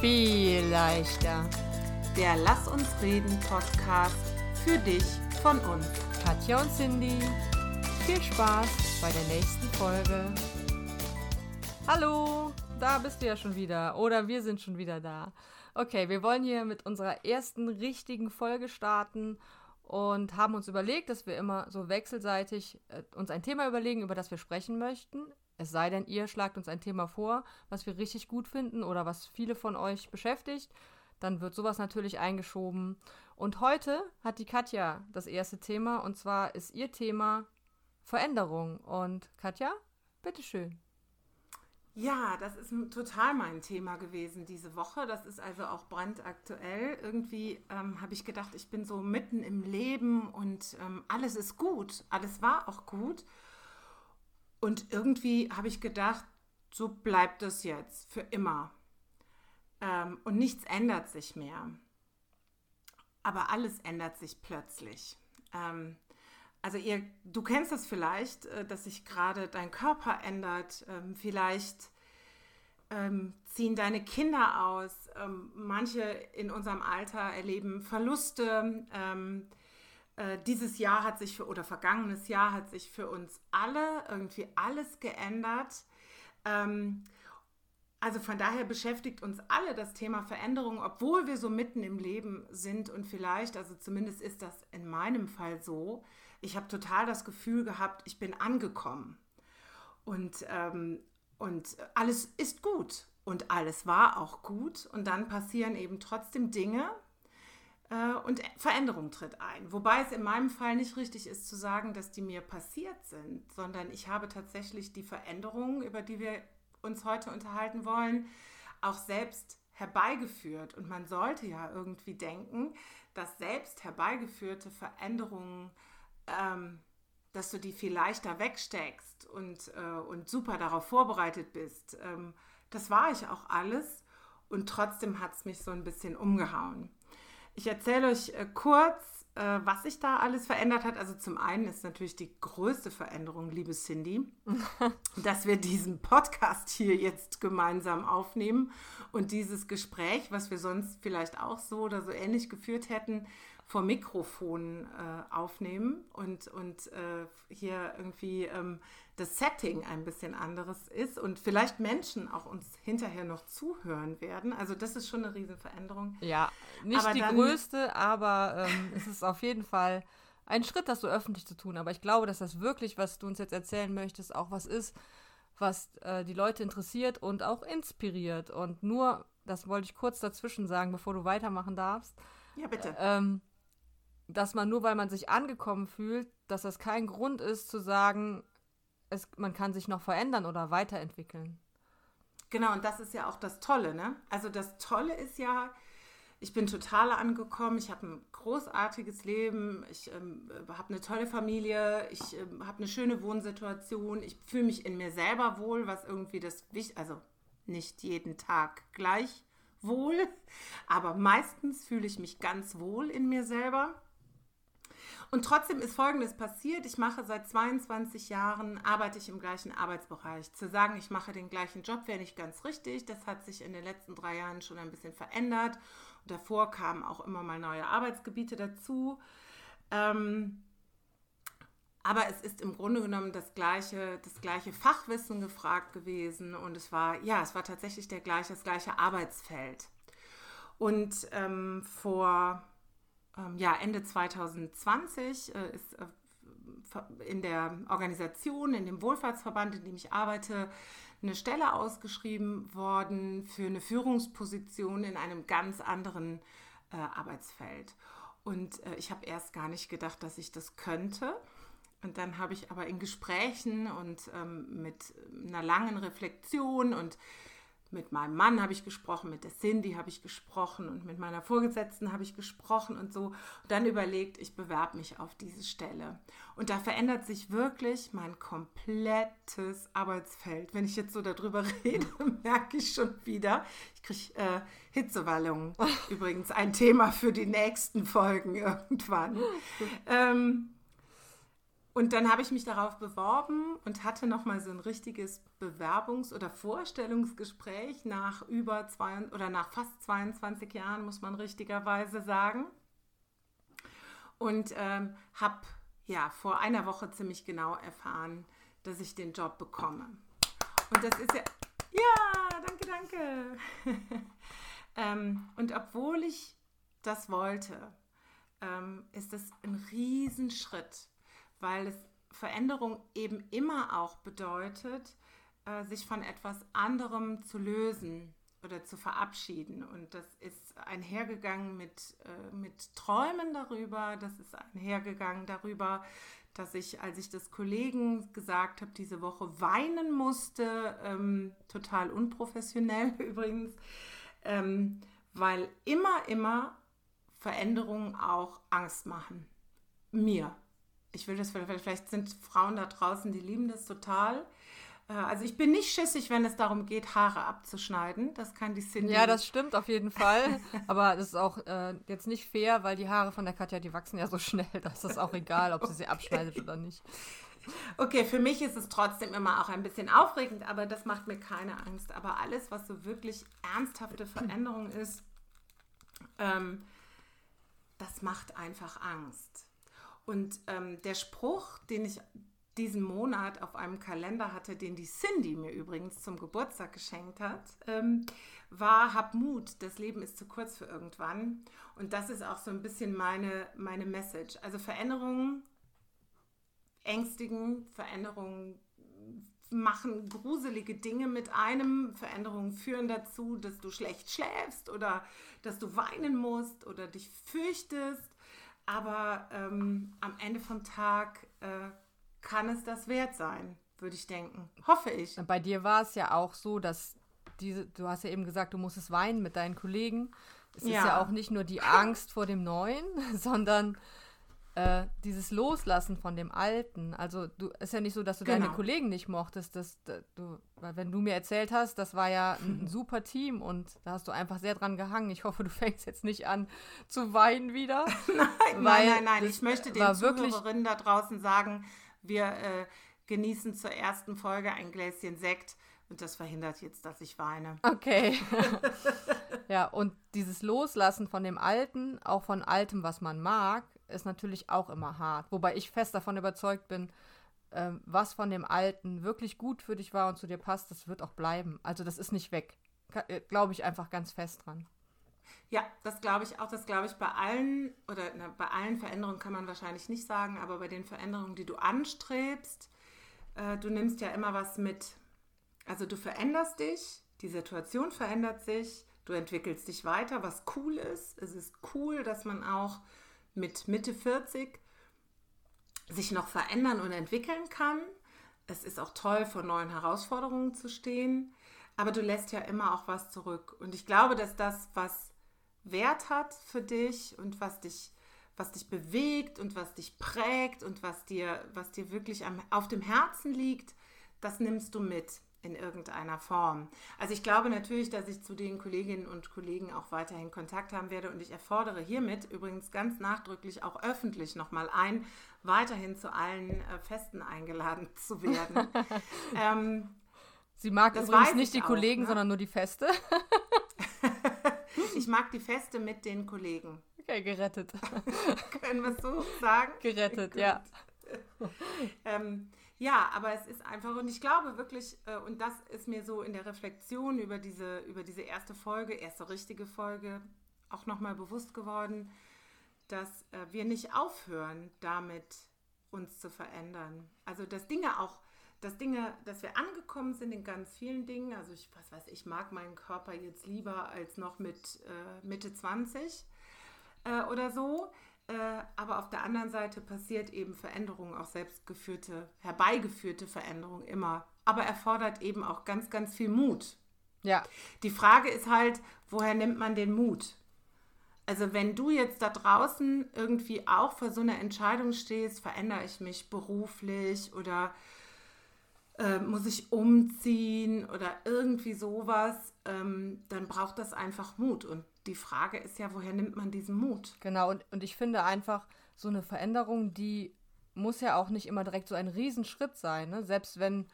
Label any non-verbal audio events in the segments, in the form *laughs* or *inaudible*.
viel leichter. Der Lass uns reden Podcast für dich von uns. Katja und Cindy, viel Spaß bei der nächsten Folge. Hallo, da bist du ja schon wieder. Oder wir sind schon wieder da. Okay, wir wollen hier mit unserer ersten richtigen Folge starten und haben uns überlegt, dass wir immer so wechselseitig äh, uns ein Thema überlegen, über das wir sprechen möchten. Es sei denn, ihr schlagt uns ein Thema vor, was wir richtig gut finden oder was viele von euch beschäftigt. Dann wird sowas natürlich eingeschoben. Und heute hat die Katja das erste Thema und zwar ist ihr Thema Veränderung. Und Katja, bitteschön. Ja, das ist total mein Thema gewesen diese Woche. Das ist also auch brandaktuell. Irgendwie ähm, habe ich gedacht, ich bin so mitten im Leben und ähm, alles ist gut. Alles war auch gut. Und irgendwie habe ich gedacht, so bleibt es jetzt für immer. Ähm, und nichts ändert sich mehr. Aber alles ändert sich plötzlich. Ähm, also ihr, du kennst das vielleicht, äh, dass sich gerade dein Körper ändert. Ähm, vielleicht ähm, ziehen deine Kinder aus. Ähm, manche in unserem Alter erleben Verluste. Ähm, äh, dieses Jahr hat sich für, oder vergangenes Jahr hat sich für uns alle irgendwie alles geändert. Ähm, also von daher beschäftigt uns alle das Thema Veränderung, obwohl wir so mitten im Leben sind und vielleicht, also zumindest ist das in meinem Fall so, ich habe total das Gefühl gehabt, ich bin angekommen. Und, ähm, und alles ist gut und alles war auch gut. Und dann passieren eben trotzdem Dinge, und Veränderung tritt ein. Wobei es in meinem Fall nicht richtig ist zu sagen, dass die mir passiert sind, sondern ich habe tatsächlich die Veränderungen, über die wir uns heute unterhalten wollen, auch selbst herbeigeführt. Und man sollte ja irgendwie denken, dass selbst herbeigeführte Veränderungen, ähm, dass du die viel leichter wegsteckst und, äh, und super darauf vorbereitet bist. Ähm, das war ich auch alles und trotzdem hat es mich so ein bisschen umgehauen. Ich erzähle euch äh, kurz, äh, was sich da alles verändert hat. Also zum einen ist natürlich die größte Veränderung, liebe Cindy, *laughs* dass wir diesen Podcast hier jetzt gemeinsam aufnehmen und dieses Gespräch, was wir sonst vielleicht auch so oder so ähnlich geführt hätten, vor Mikrofon äh, aufnehmen und, und äh, hier irgendwie ähm, das Setting ein bisschen anderes ist und vielleicht Menschen auch uns hinterher noch zuhören werden. Also das ist schon eine Riesenveränderung. Ja, nicht aber die dann, größte, aber ähm, es ist auf jeden Fall ein Schritt, das so öffentlich zu tun. Aber ich glaube, dass das wirklich, was du uns jetzt erzählen möchtest, auch was ist, was äh, die Leute interessiert und auch inspiriert. Und nur, das wollte ich kurz dazwischen sagen, bevor du weitermachen darfst. Ja, bitte. Ähm, dass man nur weil man sich angekommen fühlt, dass das kein Grund ist zu sagen, es, man kann sich noch verändern oder weiterentwickeln. Genau, und das ist ja auch das Tolle, ne? Also das Tolle ist ja, ich bin total angekommen, ich habe ein großartiges Leben, ich ähm, habe eine tolle Familie, ich ähm, habe eine schöne Wohnsituation, ich fühle mich in mir selber wohl, was irgendwie das wichtig, also nicht jeden Tag gleich wohl, *laughs* aber meistens fühle ich mich ganz wohl in mir selber. Und trotzdem ist Folgendes passiert. Ich mache seit 22 Jahren, arbeite ich im gleichen Arbeitsbereich. Zu sagen, ich mache den gleichen Job, wäre nicht ganz richtig. Das hat sich in den letzten drei Jahren schon ein bisschen verändert. Und davor kamen auch immer mal neue Arbeitsgebiete dazu. Ähm, aber es ist im Grunde genommen das gleiche, das gleiche Fachwissen gefragt gewesen und es war, ja, es war tatsächlich der gleiche, das gleiche Arbeitsfeld. Und ähm, vor ähm, ja, Ende 2020 äh, ist äh, in der Organisation, in dem Wohlfahrtsverband, in dem ich arbeite, eine Stelle ausgeschrieben worden für eine Führungsposition in einem ganz anderen äh, Arbeitsfeld. Und äh, ich habe erst gar nicht gedacht, dass ich das könnte. Und dann habe ich aber in Gesprächen und ähm, mit einer langen Reflexion und mit meinem Mann habe ich gesprochen, mit der Cindy habe ich gesprochen und mit meiner Vorgesetzten habe ich gesprochen und so. Und dann überlegt, ich bewerbe mich auf diese Stelle. Und da verändert sich wirklich mein komplettes Arbeitsfeld. Wenn ich jetzt so darüber *laughs* rede, merke ich schon wieder, ich kriege äh, Hitzewallungen. Übrigens ein Thema für die nächsten Folgen irgendwann. *laughs* Ähm, Und dann habe ich mich darauf beworben und hatte nochmal so ein richtiges Bewerbungs- oder Vorstellungsgespräch nach über zwei oder nach fast 22 Jahren, muss man richtigerweise sagen. Und ähm, habe ja vor einer Woche ziemlich genau erfahren, dass ich den Job bekomme. Und das ist ja. Ja, danke, danke. *laughs* ähm, und obwohl ich das wollte, ähm, ist es ein Riesenschritt, weil es Veränderung eben immer auch bedeutet, äh, sich von etwas anderem zu lösen oder zu verabschieden. Und das ist einhergegangen mit, äh, mit Träumen darüber, das ist einhergegangen darüber, dass ich, als ich das Kollegen gesagt habe, diese Woche weinen musste, ähm, total unprofessionell *laughs* übrigens, ähm, weil immer, immer Veränderungen auch Angst machen. Mir. Ich will das, vielleicht sind Frauen da draußen, die lieben das total. Äh, also ich bin nicht schissig, wenn es darum geht, Haare abzuschneiden. Das kann die Cindy. Ja, das stimmt auf jeden Fall. *laughs* Aber das ist auch äh, jetzt nicht fair, weil die Haare von der Katja, die wachsen ja so schnell. Das ist auch egal, ob sie sie *laughs* abschneidet oder nicht. Okay, für mich ist es trotzdem immer auch ein bisschen aufregend, aber das macht mir keine Angst. Aber alles, was so wirklich ernsthafte Veränderung ist, ähm, das macht einfach Angst. Und ähm, der Spruch, den ich diesen Monat auf einem Kalender hatte, den die Cindy mir übrigens zum Geburtstag geschenkt hat, ähm, war, hab Mut, das Leben ist zu kurz für irgendwann. Und das ist auch so ein bisschen meine, meine Message. Also Veränderungen ängstigen, Veränderungen machen gruselige Dinge mit einem. Veränderungen führen dazu, dass du schlecht schläfst oder dass du weinen musst oder dich fürchtest. Aber ähm, am Ende vom Tag äh, kann es das wert sein, würde ich denken. Hoffe ich. Bei dir war es ja auch so, dass diese, du hast ja eben gesagt, du musstest weinen mit deinen Kollegen. Es ja. ist ja auch nicht nur die Angst vor dem Neuen, *laughs* sondern äh, dieses Loslassen von dem Alten. Also du ist ja nicht so, dass du genau. deine Kollegen nicht mochtest. Dass, du, weil wenn du mir erzählt hast, das war ja ein, ein *laughs* super Team und da hast du einfach sehr dran gehangen. Ich hoffe, du *laughs* fängst jetzt nicht an zu weinen wieder. *laughs* nein, nein, nein, nein. Ich möchte den Zuhörerinnen da draußen sagen, wir äh, genießen zur ersten Folge ein Gläschen Sekt. Und das verhindert jetzt, dass ich weine. Okay. ja, und dieses Loslassen von dem Alten, auch von Altem, was man mag, ist natürlich auch immer hart. Wobei ich fest davon überzeugt bin, ähm, was von dem Alten wirklich gut für dich war und zu dir passt, das wird auch bleiben. Also das ist nicht weg. Äh, glaube ich einfach ganz fest dran. Ja, das glaube ich auch. Das glaube ich bei allen, oder na, bei allen Veränderungen kann man wahrscheinlich nicht sagen, aber bei den Veränderungen, die du anstrebst, äh, du nimmst ja immer was mit. Also du veränderst dich, die Situation verändert sich, du entwickelst dich weiter, was cool ist. Es ist cool, dass man auch mit Mitte 40 sich noch verändern und entwickeln kann. Es ist auch toll, vor neuen Herausforderungen zu stehen. Aber du lässt ja immer auch was zurück. Und ich glaube, dass das, was Wert hat für dich und was dich, was dich bewegt und was dich prägt und was dir, was dir wirklich am, auf dem Herzen liegt, das nimmst du mit in irgendeiner Form. Also ich glaube natürlich, dass ich zu den Kolleginnen und Kollegen auch weiterhin Kontakt haben werde und ich erfordere hiermit übrigens ganz nachdrücklich auch öffentlich nochmal ein, weiterhin zu allen äh, Festen eingeladen *laughs* zu werden. *laughs* ähm, Sie mag übrigens nicht die auch, Kollegen, ne? sondern nur die Feste. *laughs* ich mag die Feste mit den Kollegen. Okay, gerettet. Können wir es so sagen? Gerettet, ja. ähm, ja, aber es ist einfach, und ich glaube wirklich, äh, und das ist mir so in der Reflexion über diese, über diese erste Folge, erste richtige Folge, auch nochmal bewusst geworden, dass äh, wir nicht aufhören, damit uns zu verändern. Also, dass Dinge auch, dass Dinge, dass wir angekommen sind in ganz vielen Dingen. Also, ich, was weiß ich, mag meinen Körper jetzt lieber als noch mit äh, Mitte 20 äh, oder so. Äh, aber auf der anderen Seite passiert eben Veränderung, auch selbstgeführte, herbeigeführte Veränderung immer. Aber erfordert eben auch ganz, ganz viel Mut. Ja. Die Frage ist halt, woher nimmt man den Mut? Also wenn du jetzt da draußen irgendwie auch vor so einer Entscheidung stehst, verändere ich mich beruflich oder äh, muss ich umziehen oder irgendwie sowas, ähm, dann braucht das einfach Mut. Und die Frage ist ja, woher nimmt man diesen Mut? Genau, und, und ich finde einfach, so eine Veränderung, die muss ja auch nicht immer direkt so ein Riesenschritt sein. Ne? Selbst wenn,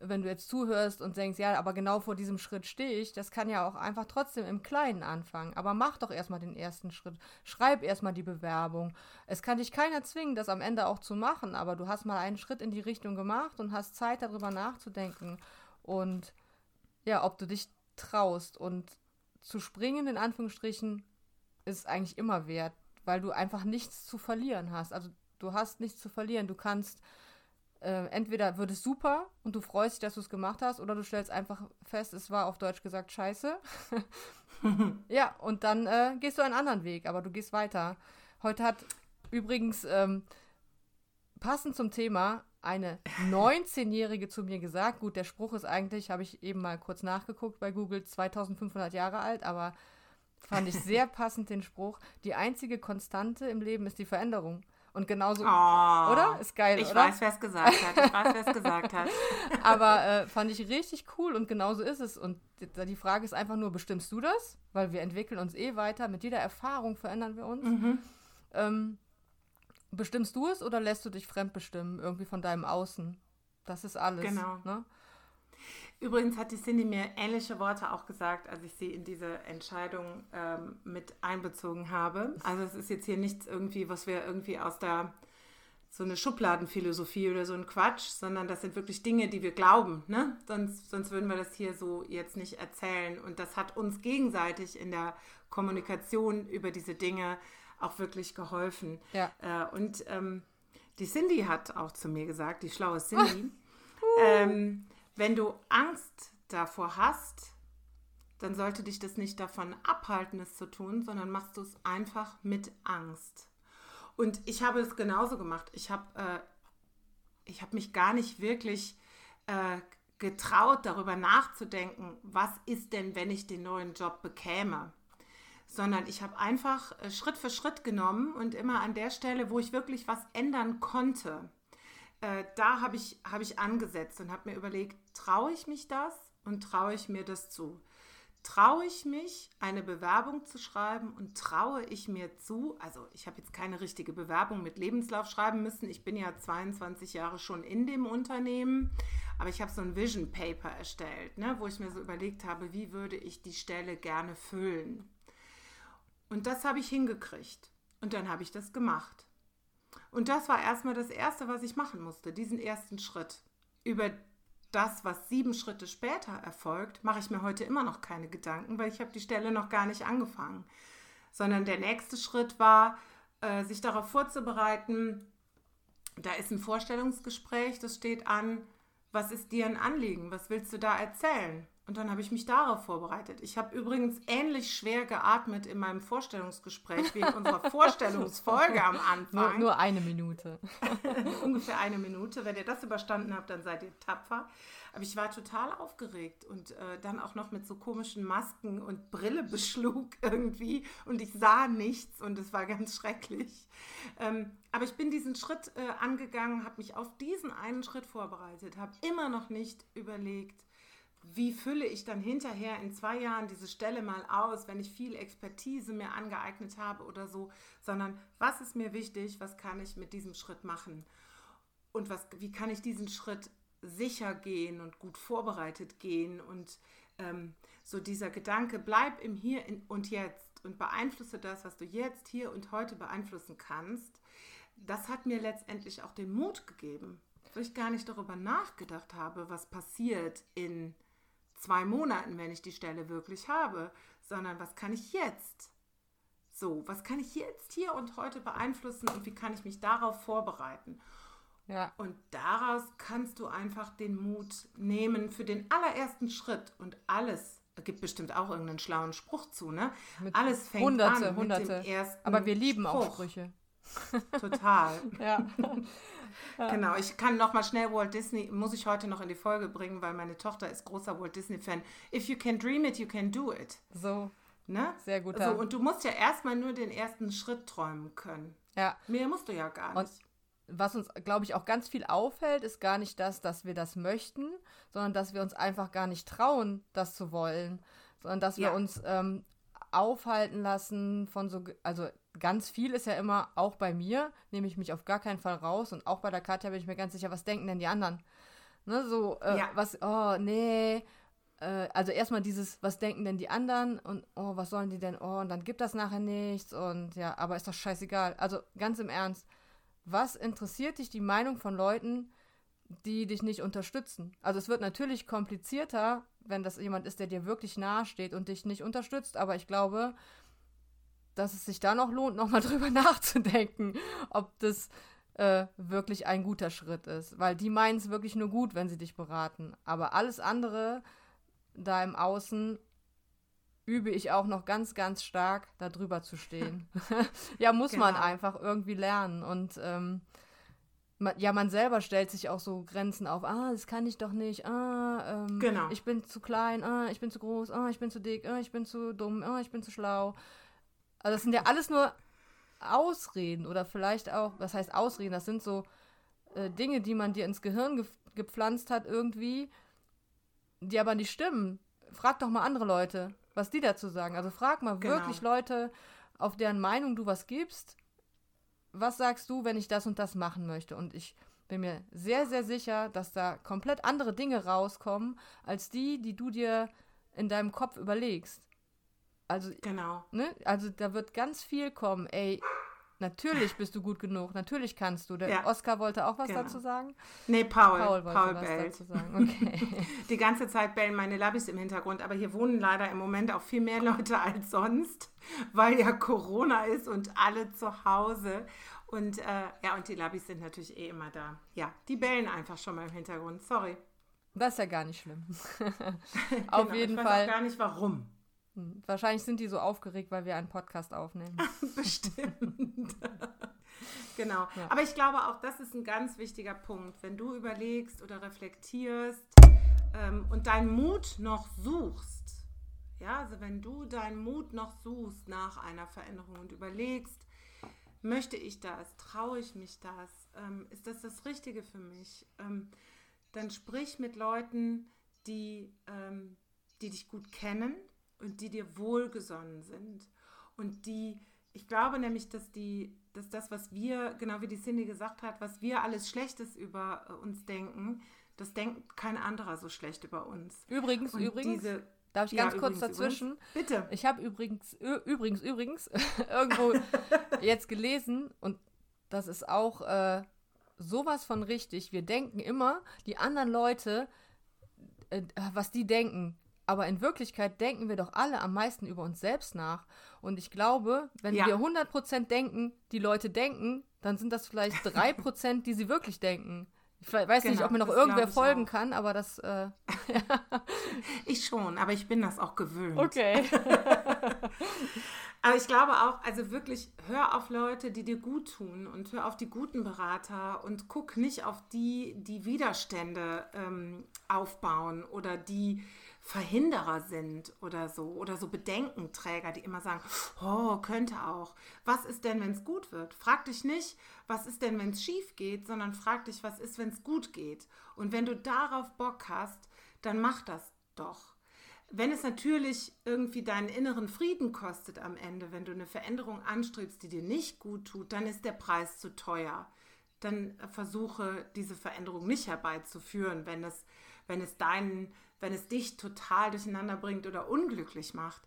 wenn du jetzt zuhörst und denkst, ja, aber genau vor diesem Schritt stehe ich, das kann ja auch einfach trotzdem im Kleinen anfangen. Aber mach doch erstmal den ersten Schritt. Schreib erstmal die Bewerbung. Es kann dich keiner zwingen, das am Ende auch zu machen, aber du hast mal einen Schritt in die Richtung gemacht und hast Zeit darüber nachzudenken. Und ja, ob du dich traust. Und zu springen, in Anführungsstrichen, ist eigentlich immer wert, weil du einfach nichts zu verlieren hast. Also du hast nichts zu verlieren. Du kannst äh, entweder wird es super und du freust dich, dass du es gemacht hast, oder du stellst einfach fest, es war auf Deutsch gesagt scheiße. *laughs* ja, und dann äh, gehst du einen anderen Weg, aber du gehst weiter. Heute hat übrigens ähm, passend zum Thema eine 19-Jährige zu mir gesagt. Gut, der Spruch ist eigentlich, habe ich eben mal kurz nachgeguckt bei Google, 2500 Jahre alt, aber fand ich sehr *laughs* passend den Spruch. Die einzige Konstante im Leben ist die Veränderung. Und genauso, oh, oder? Ist geil, ich oder? Ich weiß, wer es gesagt hat. Ich weiß, wer es gesagt hat. *laughs* Aber äh, fand ich richtig cool und genauso ist es. Und die Frage ist einfach nur, bestimmst du das? Weil wir entwickeln uns eh weiter. Mit jeder Erfahrung verändern wir uns. Mhm. Ähm, bestimmst du es oder lässt du dich fremdbestimmen, irgendwie von deinem Außen? Das ist alles. Genau. Ne? Übrigens hat die Cindy mir ähnliche Worte auch gesagt, als ich sie in diese Entscheidung ähm, mit einbezogen habe. Also es ist jetzt hier nichts irgendwie, was wir irgendwie aus der so eine Schubladenphilosophie oder so ein Quatsch, sondern das sind wirklich Dinge, die wir glauben. Ne? Sonst, sonst würden wir das hier so jetzt nicht erzählen. Und das hat uns gegenseitig in der Kommunikation über diese Dinge auch wirklich geholfen. Ja. Äh, und ähm, die Cindy hat auch zu mir gesagt, die schlaue Cindy, ähm, wenn du Angst davor hast, dann sollte dich das nicht davon abhalten, es zu tun, sondern machst du es einfach mit Angst. Und ich habe es genauso gemacht. Ich habe äh, hab mich gar nicht wirklich äh, getraut, darüber nachzudenken, was ist denn, wenn ich den neuen Job bekäme. Sondern ich habe einfach äh, Schritt für Schritt genommen und immer an der Stelle, wo ich wirklich was ändern konnte, äh, da habe ich, hab ich angesetzt und habe mir überlegt, traue ich mich das und traue ich mir das zu? Traue ich mich, eine Bewerbung zu schreiben und traue ich mir zu, also ich habe jetzt keine richtige Bewerbung mit Lebenslauf schreiben müssen, ich bin ja 22 Jahre schon in dem Unternehmen, aber ich habe so ein Vision Paper erstellt, ne, wo ich mir so überlegt habe, wie würde ich die Stelle gerne füllen. Und das habe ich hingekriegt und dann habe ich das gemacht. Und das war erstmal das Erste, was ich machen musste, diesen ersten Schritt. Über das, was sieben Schritte später erfolgt, mache ich mir heute immer noch keine Gedanken, weil ich habe die Stelle noch gar nicht angefangen. Sondern der nächste Schritt war, äh, sich darauf vorzubereiten, da ist ein Vorstellungsgespräch, das steht an, was ist dir ein Anliegen, was willst du da erzählen? Und dann habe ich mich darauf vorbereitet. Ich habe übrigens ähnlich schwer geatmet in meinem Vorstellungsgespräch wie in unserer *laughs* Vorstellungsfolge am Anfang. Nur, nur eine Minute. *laughs* Ungefähr eine Minute. Wenn ihr das überstanden habt, dann seid ihr tapfer. Aber ich war total aufgeregt und äh, dann auch noch mit so komischen Masken und Brille beschlug *laughs* irgendwie und ich sah nichts und es war ganz schrecklich. Ähm, aber ich bin diesen Schritt äh, angegangen, habe mich auf diesen einen Schritt vorbereitet, habe immer noch nicht überlegt, wie fülle ich dann hinterher in zwei Jahren diese Stelle mal aus, wenn ich viel Expertise mir angeeignet habe oder so, sondern was ist mir wichtig, was kann ich mit diesem Schritt machen? Und was, wie kann ich diesen Schritt sicher gehen und gut vorbereitet gehen? Und ähm, so dieser Gedanke, bleib im Hier und Jetzt und beeinflusse das, was du jetzt, hier und heute beeinflussen kannst, das hat mir letztendlich auch den Mut gegeben, weil ich gar nicht darüber nachgedacht habe, was passiert in zwei Monaten, wenn ich die Stelle wirklich habe, sondern was kann ich jetzt? So, was kann ich jetzt hier und heute beeinflussen und wie kann ich mich darauf vorbereiten? Ja. Und daraus kannst du einfach den Mut nehmen für den allerersten Schritt und alles. Es gibt bestimmt auch irgendeinen schlauen Spruch zu, ne? Mit alles fängt Hunderte, an Hunderte. mit dem ersten Aber wir lieben Spruch. auch Sprüche. Total. *laughs* ja. Genau, ich kann noch mal schnell Walt Disney, muss ich heute noch in die Folge bringen, weil meine Tochter ist großer Walt Disney-Fan. If you can dream it, you can do it. So. Ne? Sehr gut. So, und du musst ja erstmal nur den ersten Schritt träumen können. Ja. Mehr musst du ja gar nicht. Und was uns, glaube ich, auch ganz viel auffällt, ist gar nicht das, dass wir das möchten, sondern dass wir uns einfach gar nicht trauen, das zu wollen, sondern dass ja. wir uns ähm, aufhalten lassen von so, also ganz viel ist ja immer, auch bei mir, nehme ich mich auf gar keinen Fall raus und auch bei der Katja bin ich mir ganz sicher, was denken denn die anderen? Ne, so, äh, ja. was, oh, nee. Äh, also erstmal dieses, was denken denn die anderen und oh, was sollen die denn, oh, und dann gibt das nachher nichts und ja, aber ist doch scheißegal. Also ganz im Ernst, was interessiert dich die Meinung von Leuten, die dich nicht unterstützen? Also es wird natürlich komplizierter, wenn das jemand ist, der dir wirklich nahe steht und dich nicht unterstützt, aber ich glaube, dass es sich da noch lohnt, nochmal *laughs* drüber nachzudenken, ob das äh, wirklich ein guter Schritt ist. Weil die meinen es wirklich nur gut, wenn sie dich beraten. Aber alles andere da im Außen übe ich auch noch ganz, ganz stark, da drüber zu stehen. *laughs* *laughs* ja, muss genau. man einfach irgendwie lernen. Und ähm, man, ja, man selber stellt sich auch so Grenzen auf. Ah, das kann ich doch nicht. Ah, ähm, genau. ich bin zu klein. Ah, ich bin zu groß. Ah, ich bin zu dick. Ah, ich bin zu dumm. Ah, ich bin zu schlau. Also das sind ja alles nur Ausreden oder vielleicht auch, was heißt Ausreden? Das sind so äh, Dinge, die man dir ins Gehirn ge gepflanzt hat irgendwie, die aber nicht stimmen. Frag doch mal andere Leute, was die dazu sagen. Also frag mal genau. wirklich Leute, auf deren Meinung du was gibst. Was sagst du, wenn ich das und das machen möchte? Und ich bin mir sehr, sehr sicher, dass da komplett andere Dinge rauskommen, als die, die du dir in deinem Kopf überlegst. Also, genau. Ne? Also da wird ganz viel kommen. Ey, natürlich bist du gut genug, natürlich kannst du. Der ja. Oscar wollte auch was genau. dazu sagen? Nee, Paul. Paul wollte Paul was bellt. dazu sagen. Okay. *laughs* Die ganze Zeit bellen meine Labis im Hintergrund, aber hier wohnen leider im Moment auch viel mehr Leute als sonst, weil ja Corona ist und alle zu Hause. Und äh, ja, und die Labis sind natürlich eh immer da. Ja, die bellen einfach schon mal im Hintergrund. Sorry. Das ist ja gar nicht schlimm. *laughs* *laughs* Auf genau, jeden ich Fall. Ich weiß auch gar nicht warum. Wahrscheinlich sind die so aufgeregt, weil wir einen Podcast aufnehmen. *laughs* Bestimmt. *laughs* genau. Ja. Aber ich glaube auch, das ist ein ganz wichtiger Punkt. Wenn du überlegst oder reflektierst ähm, und deinen Mut noch suchst, ja, also wenn du deinen Mut noch suchst nach einer Veränderung und überlegst, möchte ich das, traue ich mich das, ähm, ist das das Richtige für mich, ähm, dann sprich mit Leuten, die, ähm, die dich gut kennen, und die dir wohlgesonnen sind und die, ich glaube nämlich, dass die, dass das, was wir, genau wie die Cindy gesagt hat, was wir alles Schlechtes über äh, uns denken, das denkt kein anderer so schlecht über uns. Übrigens, und übrigens. Diese, Darf ich ganz ja, kurz übrigens, dazwischen? Übrigens. Bitte. Ich habe übrigens, übrigens, übrigens, *laughs* irgendwo jetzt gelesen und das ist auch äh, sowas von richtig. Wir denken immer, die anderen Leute, äh, was die denken, aber in Wirklichkeit denken wir doch alle am meisten über uns selbst nach. Und ich glaube, wenn ja. wir 100% denken, die Leute denken, dann sind das vielleicht *laughs* 3%, die sie wirklich denken. Ich weiß genau, nicht, ob mir noch irgendwer folgen auch. kann, aber das. Äh, *laughs* ich schon, aber ich bin das auch gewöhnt. Okay. *laughs* aber ich glaube auch, also wirklich, hör auf Leute, die dir gut tun und hör auf die guten Berater und guck nicht auf die, die Widerstände ähm, aufbauen oder die Verhinderer sind oder so oder so Bedenkenträger, die immer sagen, oh, könnte auch. Was ist denn, wenn es gut wird? Frag dich nicht, was ist denn, wenn es schief geht, sondern frag dich, was ist, wenn es gut geht. Und wenn du darauf Bock hast, dann mach das doch. Wenn es natürlich irgendwie deinen inneren Frieden kostet am Ende, wenn du eine Veränderung anstrebst, die dir nicht gut tut, dann ist der Preis zu teuer. Dann versuche diese Veränderung nicht herbeizuführen, wenn es, wenn es deinen wenn es dich total durcheinander bringt oder unglücklich macht.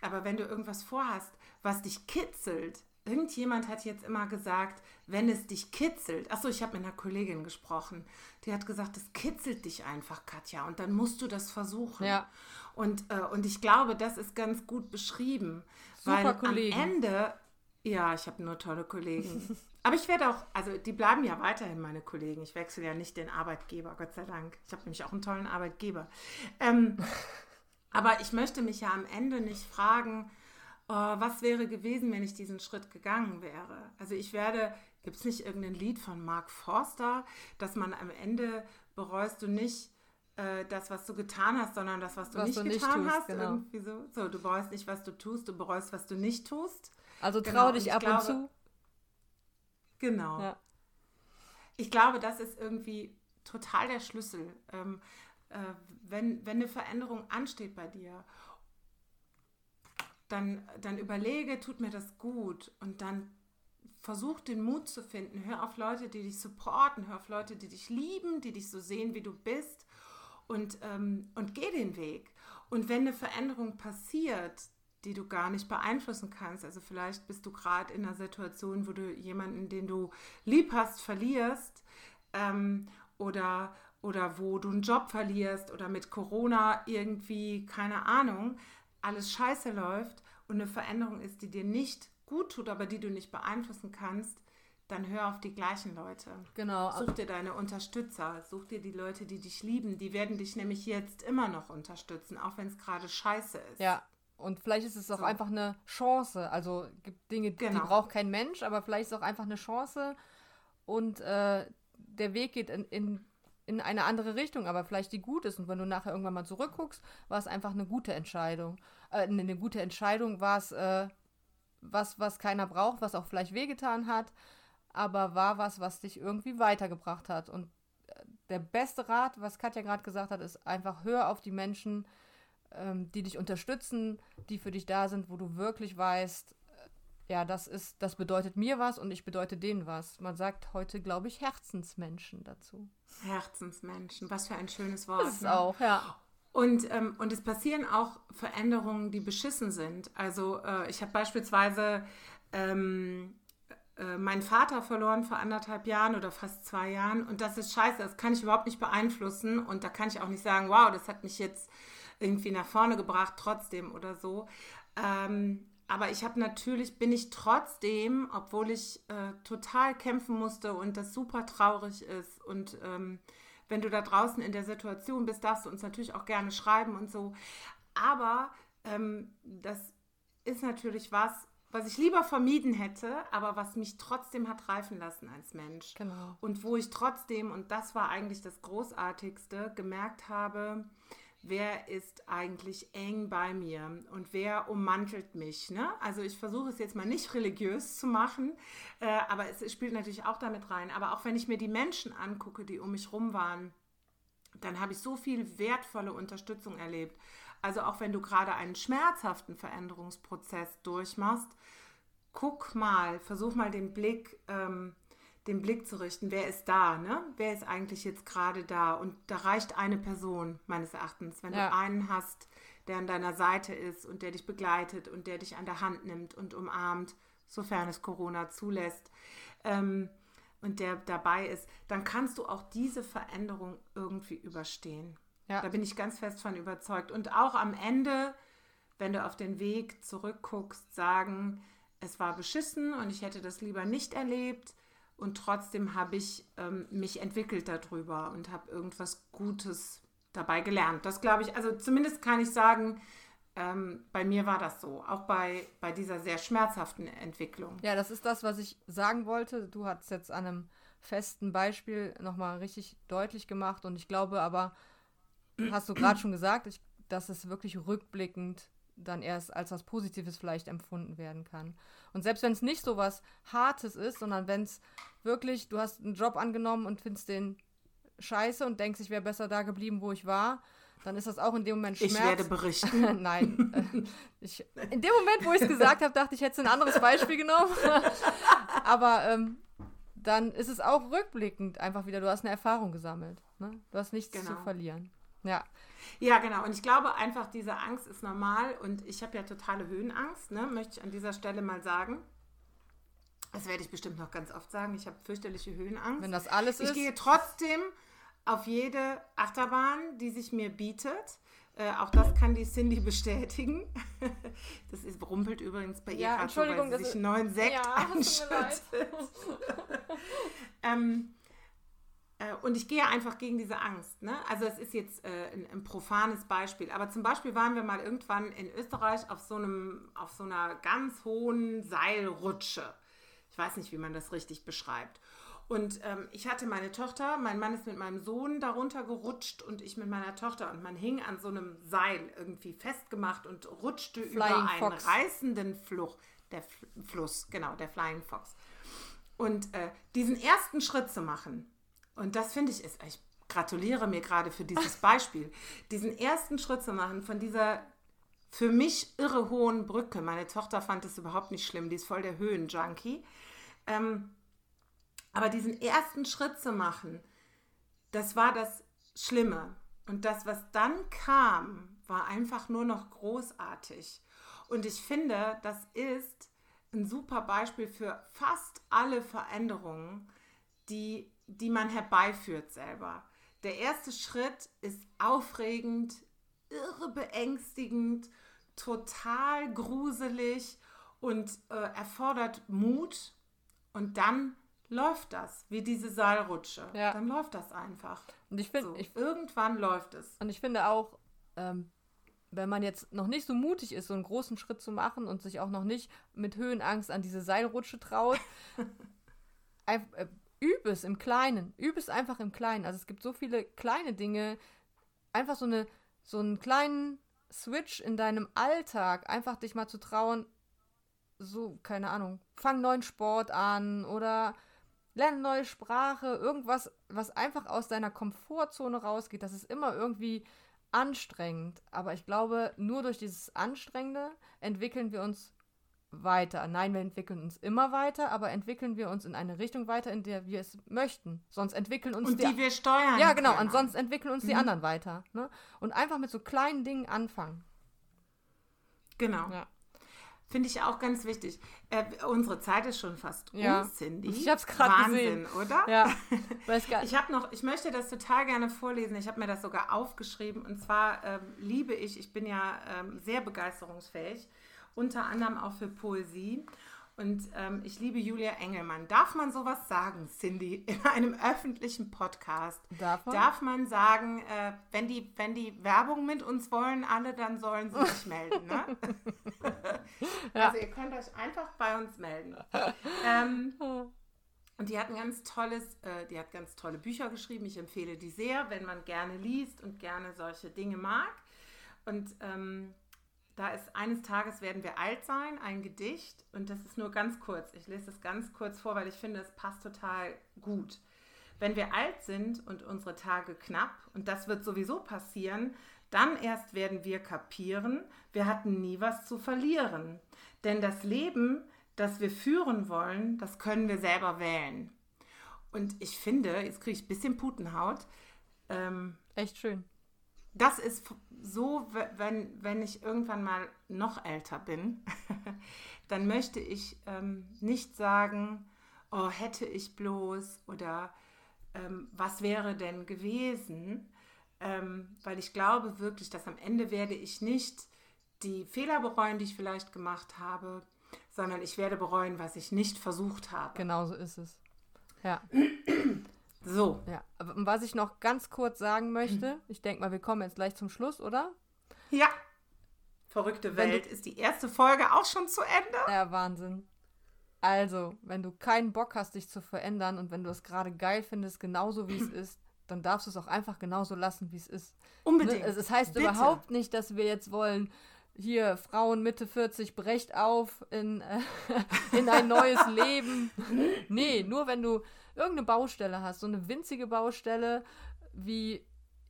Aber wenn du irgendwas vorhast, was dich kitzelt, irgendjemand hat jetzt immer gesagt, wenn es dich kitzelt, achso, ich habe mit einer Kollegin gesprochen, die hat gesagt, es kitzelt dich einfach, Katja, und dann musst du das versuchen. Ja. Und, äh, und ich glaube, das ist ganz gut beschrieben, Super weil Kollegen. am Ende, ja, ich habe nur tolle Kollegen. *laughs* Aber ich werde auch, also die bleiben ja weiterhin meine Kollegen. Ich wechsle ja nicht den Arbeitgeber, Gott sei Dank. Ich habe nämlich auch einen tollen Arbeitgeber. Ähm, *laughs* aber ich möchte mich ja am Ende nicht fragen, oh, was wäre gewesen, wenn ich diesen Schritt gegangen wäre. Also ich werde, gibt es nicht irgendein Lied von Mark Forster, dass man am Ende bereust du nicht äh, das, was du getan hast, sondern das, was du was nicht du getan nicht tust, hast. Genau. So. so, du bereust nicht, was du tust, du bereust, was du nicht tust. Also trau genau. dich ab glaube, und zu Genau. Ja. Ich glaube, das ist irgendwie total der Schlüssel. Ähm, äh, wenn, wenn eine Veränderung ansteht bei dir dann, dann überlege, tut mir das gut und dann versuch den Mut zu finden. Hör auf Leute, die dich supporten, hör auf Leute, die dich lieben, die dich so sehen, wie du bist und, ähm, und geh den Weg. Und wenn eine Veränderung passiert, die du gar nicht beeinflussen kannst, also vielleicht bist du gerade in einer Situation, wo du jemanden, den du lieb hast, verlierst ähm, oder, oder wo du einen Job verlierst oder mit Corona irgendwie, keine Ahnung, alles scheiße läuft und eine Veränderung ist, die dir nicht gut tut, aber die du nicht beeinflussen kannst, dann hör auf die gleichen Leute. Genau. Such dir deine Unterstützer, such dir die Leute, die dich lieben. Die werden dich nämlich jetzt immer noch unterstützen, auch wenn es gerade scheiße ist. Ja. Und vielleicht ist es auch so. einfach eine Chance. Also gibt Dinge, genau. die braucht kein Mensch, aber vielleicht ist es auch einfach eine Chance. Und äh, der Weg geht in, in, in eine andere Richtung, aber vielleicht die gut ist. Und wenn du nachher irgendwann mal zurückguckst, war es einfach eine gute Entscheidung. Äh, eine gute Entscheidung war es äh, was, was keiner braucht, was auch vielleicht wehgetan hat, aber war was, was dich irgendwie weitergebracht hat. Und äh, der beste Rat, was Katja gerade gesagt hat, ist einfach hör auf die Menschen, ähm, die dich unterstützen, die für dich da sind, wo du wirklich weißt, äh, ja, das ist, das bedeutet mir was und ich bedeute denen was. Man sagt heute, glaube ich, Herzensmenschen dazu. Herzensmenschen, was für ein schönes Wort. Das ist ne? auch, ja. Und, ähm, und es passieren auch Veränderungen, die beschissen sind. Also äh, ich habe beispielsweise ähm, äh, meinen Vater verloren vor anderthalb Jahren oder fast zwei Jahren. Und das ist scheiße, das kann ich überhaupt nicht beeinflussen. Und da kann ich auch nicht sagen, wow, das hat mich jetzt irgendwie nach vorne gebracht, trotzdem oder so. Ähm, aber ich habe natürlich, bin ich trotzdem, obwohl ich äh, total kämpfen musste und das super traurig ist und ähm, wenn du da draußen in der Situation bist, darfst du uns natürlich auch gerne schreiben und so. Aber ähm, das ist natürlich was, was ich lieber vermieden hätte, aber was mich trotzdem hat reifen lassen als Mensch. Genau. Und wo ich trotzdem, und das war eigentlich das Großartigste, gemerkt habe, wer ist eigentlich eng bei mir und wer ummantelt mich. Ne? Also ich versuche es jetzt mal nicht religiös zu machen, äh, aber es spielt natürlich auch damit rein. Aber auch wenn ich mir die Menschen angucke, die um mich rum waren, dann habe ich so viel wertvolle Unterstützung erlebt. Also auch wenn du gerade einen schmerzhaften Veränderungsprozess durchmachst, guck mal, versuch mal den Blick ähm, den Blick zu richten, wer ist da, ne? Wer ist eigentlich jetzt gerade da? Und da reicht eine Person, meines Erachtens. Wenn ja. du einen hast, der an deiner Seite ist und der dich begleitet und der dich an der Hand nimmt und umarmt, sofern es Corona zulässt, ähm, und der dabei ist, dann kannst du auch diese Veränderung irgendwie überstehen. Ja. Da bin ich ganz fest von überzeugt. Und auch am Ende, wenn du auf den Weg zurückguckst, sagen, es war beschissen und ich hätte das lieber nicht erlebt und trotzdem habe ich ähm, mich entwickelt darüber und habe irgendwas Gutes dabei gelernt. Das glaube ich, also zumindest kann ich sagen, ähm, bei mir war das so, auch bei, bei dieser sehr schmerzhaften Entwicklung. Ja, das ist das, was ich sagen wollte. Du hast jetzt an einem festen Beispiel nochmal richtig deutlich gemacht und ich glaube aber, hast du gerade schon gesagt, ich, dass es wirklich rückblickend dann erst als was Positives vielleicht empfunden werden kann. Und selbst wenn es nicht so was Hartes ist, sondern wenn es wirklich, du hast einen Job angenommen und findest den scheiße und denkst, ich wäre besser da geblieben, wo ich war, dann ist das auch in dem Moment Schmerz. Ich werde berichten. *laughs* Nein. Äh, ich, in dem Moment, wo ich es gesagt habe, dachte ich, hätte ein anderes Beispiel genommen. *laughs* Aber ähm, dann ist es auch rückblickend einfach wieder, du hast eine Erfahrung gesammelt. Ne? Du hast nichts genau. zu verlieren. Ja. Ja, genau. Und ich glaube einfach, diese Angst ist normal und ich habe ja totale Höhenangst, ne? möchte ich an dieser Stelle mal sagen. Das werde ich bestimmt noch ganz oft sagen. Ich habe fürchterliche Höhenangst. Wenn das alles ich ist. Ich gehe trotzdem auf jede Achterbahn, die sich mir bietet. Äh, auch das kann die Cindy *laughs* bestätigen. Das ist, rumpelt übrigens bei ihr ja, gerade so, weil sie sich einen neuen Sekt ja, anschüttet. *laughs* ähm, äh, und ich gehe einfach gegen diese Angst. Ne? Also es ist jetzt äh, ein, ein, profanes Beispiel. Aber zum Beispiel waren wir mal irgendwann in Österreich auf so, einem, auf so einer ganz hohen Seilrutsche. Ich weiß nicht, wie man das richtig beschreibt. Und ähm, ich hatte meine Tochter, mein Mann ist mit meinem Sohn darunter gerutscht und ich mit meiner Tochter. Und man hing an so einem Seil irgendwie festgemacht und rutschte Flying über einen Fox. reißenden Fluch, der F Fluss, genau, der Flying Fox. Und äh, diesen ersten Schritt zu machen, und das finde ich ist, ich gratuliere mir gerade für dieses *laughs* Beispiel, diesen ersten Schritt zu machen von dieser für mich irre hohen Brücke. Meine Tochter fand es überhaupt nicht schlimm, die ist voll der Höhenjunkie. Ähm, aber diesen ersten Schritt zu machen, das war das Schlimme. Und das, was dann kam, war einfach nur noch großartig. Und ich finde, das ist ein super Beispiel für fast alle Veränderungen, die, die man herbeiführt selber. Der erste Schritt ist aufregend, irre beängstigend, total gruselig und äh, erfordert Mut. Und dann läuft das, wie diese Seilrutsche. Ja. Dann läuft das einfach. Und ich finde, so, irgendwann läuft es. Und ich finde auch, ähm, wenn man jetzt noch nicht so mutig ist, so einen großen Schritt zu machen und sich auch noch nicht mit Höhenangst an diese Seilrutsche traut, *laughs* äh, üb es im Kleinen. Üb es einfach im Kleinen. Also es gibt so viele kleine Dinge, einfach so eine so einen kleinen Switch in deinem Alltag, einfach dich mal zu trauen, so, keine Ahnung, fang neuen Sport an oder lerne neue Sprache, irgendwas, was einfach aus deiner Komfortzone rausgeht. Das ist immer irgendwie anstrengend. Aber ich glaube, nur durch dieses Anstrengende entwickeln wir uns weiter. Nein, wir entwickeln uns immer weiter, aber entwickeln wir uns in eine Richtung weiter, in der wir es möchten. Sonst entwickeln uns und die, die wir steuern. Ja, genau. Und sonst entwickeln uns mhm. die anderen weiter. Ne? Und einfach mit so kleinen Dingen anfangen. Genau. Ja. Finde ich auch ganz wichtig. Äh, unsere Zeit ist schon fast ja. um, Cindy. Ich habe es gerade gesehen. oder? Ja. *laughs* Ich habe noch, ich möchte das total gerne vorlesen. Ich habe mir das sogar aufgeschrieben. Und zwar ähm, liebe ich, ich bin ja ähm, sehr begeisterungsfähig unter anderem auch für Poesie. Und ähm, ich liebe Julia Engelmann. Darf man sowas sagen, Cindy, *laughs* in einem öffentlichen Podcast? Darf man? Darf man sagen, äh, wenn, die, wenn die Werbung mit uns wollen, alle, dann sollen sie sich *laughs* melden, ne? *laughs* ja. Also ihr könnt euch einfach bei uns melden. ähm, und die hat ein ganz tolles, äh, die hat ganz tolle Bücher geschrieben. Ich empfehle die sehr, wenn man gerne liest und gerne solche Dinge mag. Und ähm, da ist eines Tages werden wir alt sein, ein Gedicht. Und das ist nur ganz kurz. Ich lese es ganz kurz vor, weil ich finde, es passt total gut. Wenn wir alt sind und unsere Tage knapp, und das wird sowieso passieren, dann erst werden wir kapieren, wir hatten nie was zu verlieren. Denn das Leben, das wir führen wollen, das können wir selber wählen. Und ich finde, jetzt kriege ich ein bisschen Putenhaut. Ähm, Echt schön das ist so, wenn, wenn ich irgendwann mal noch älter bin, *laughs* dann möchte ich ähm, nicht sagen, oh, hätte ich bloß oder ähm, was wäre denn gewesen, ähm, weil ich glaube wirklich, dass am Ende werde ich nicht die Fehler bereuen, die ich vielleicht gemacht habe, sondern ich werde bereuen, was ich nicht versucht habe. Genau so ist es. Ja. So. Ja, aber was ich noch ganz kurz sagen möchte, mhm. ich denke mal, wir kommen jetzt gleich zum Schluss, oder? Ja. Verrückte Welt du, ist die erste Folge auch schon zu Ende. Ja, Wahnsinn. Also, wenn du keinen Bock hast, dich zu verändern und wenn du es gerade geil findest, genauso wie es *clears throat* ist, dann darfst du es auch einfach genauso lassen, wie es ist. Unbedingt. Es, es heißt Bitte. überhaupt nicht, dass wir jetzt wollen, hier Frauen Mitte 40 brecht auf in, äh, *laughs* in ein neues Leben. Nee, nur wenn du irgendeine Baustelle hast, so eine winzige Baustelle, wie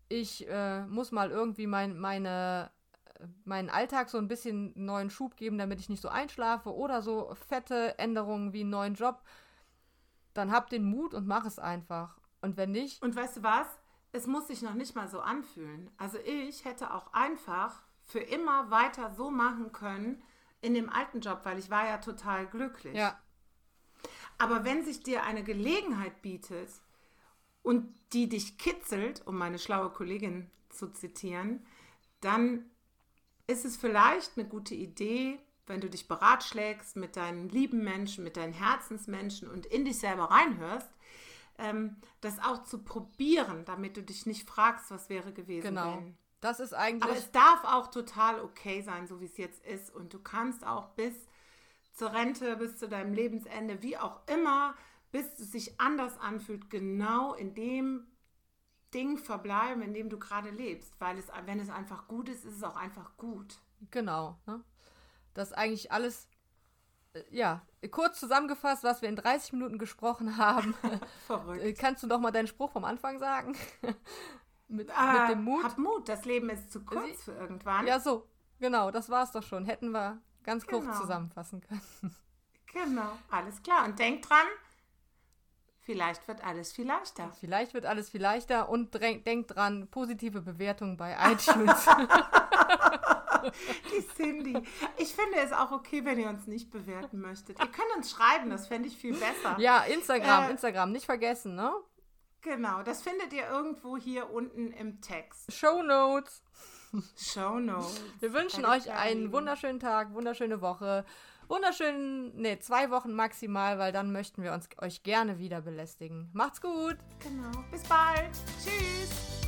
ich äh, muss mal irgendwie mein, meine, meinen Alltag so ein bisschen neuen Schub geben, damit ich nicht so einschlafe oder so fette Änderungen wie einen neuen Job, dann hab den Mut und mach es einfach. Und wenn nicht. Und weißt du was? Es muss sich noch nicht mal so anfühlen. Also ich hätte auch einfach für immer weiter so machen können in dem alten Job, weil ich war ja total glücklich. Ja. Aber wenn sich dir eine Gelegenheit bietet und die dich kitzelt, um meine schlaue Kollegin zu zitieren, dann ist es vielleicht eine gute Idee, wenn du dich beratschlägst mit deinen lieben Menschen, mit deinen Herzensmenschen und in dich selber reinhörst, ähm, das auch zu probieren, damit du dich nicht fragst, was wäre gewesen, genau. wenn. Das ist eigentlich. Aber es darf auch total okay sein, so wie es jetzt ist. Und du kannst auch bis zur Rente, bis zu deinem Lebensende, wie auch immer, bis es sich anders anfühlt, genau in dem Ding verbleiben, in dem du gerade lebst. Weil es, wenn es einfach gut ist, ist es auch einfach gut. Genau. Ne? Das ist eigentlich alles, äh, ja, kurz zusammengefasst, was wir in 30 Minuten gesprochen haben. *laughs* Verrückt. Äh, kannst du doch mal deinen Spruch vom Anfang sagen? *laughs* mit, äh, mit dem Mut. Hab Mut, das Leben ist zu kurz Sie, für irgendwann. Ja, so. Genau, das war's doch schon. Hätten wir ganz kurz Genau. zusammenfassen können. Genau, alles klar. Und denkt dran, vielleicht wird alles viel leichter. *laughs* Vielleicht wird alles viel leichter und denkt dran, positive Bewertungen bei *laughs* iTunes. Die Cindy. Ich finde es auch okay, wenn ihr uns nicht bewerten möchtet. Ihr könnt uns schreiben, das fände ich viel besser. ja, Instagram, Äh, Instagram, nicht vergessen, ne? Genau, das findet ihr irgendwo hier unten im Text. Show Notes. Show Notes. Wir wünschen euch einen wunderschönen Tag, wunderschöne Woche, wunderschönen, ne, zwei Wochen maximal, weil dann möchten wir uns euch gerne wieder belästigen. Macht's gut! Genau. Bis bald. Tschüss.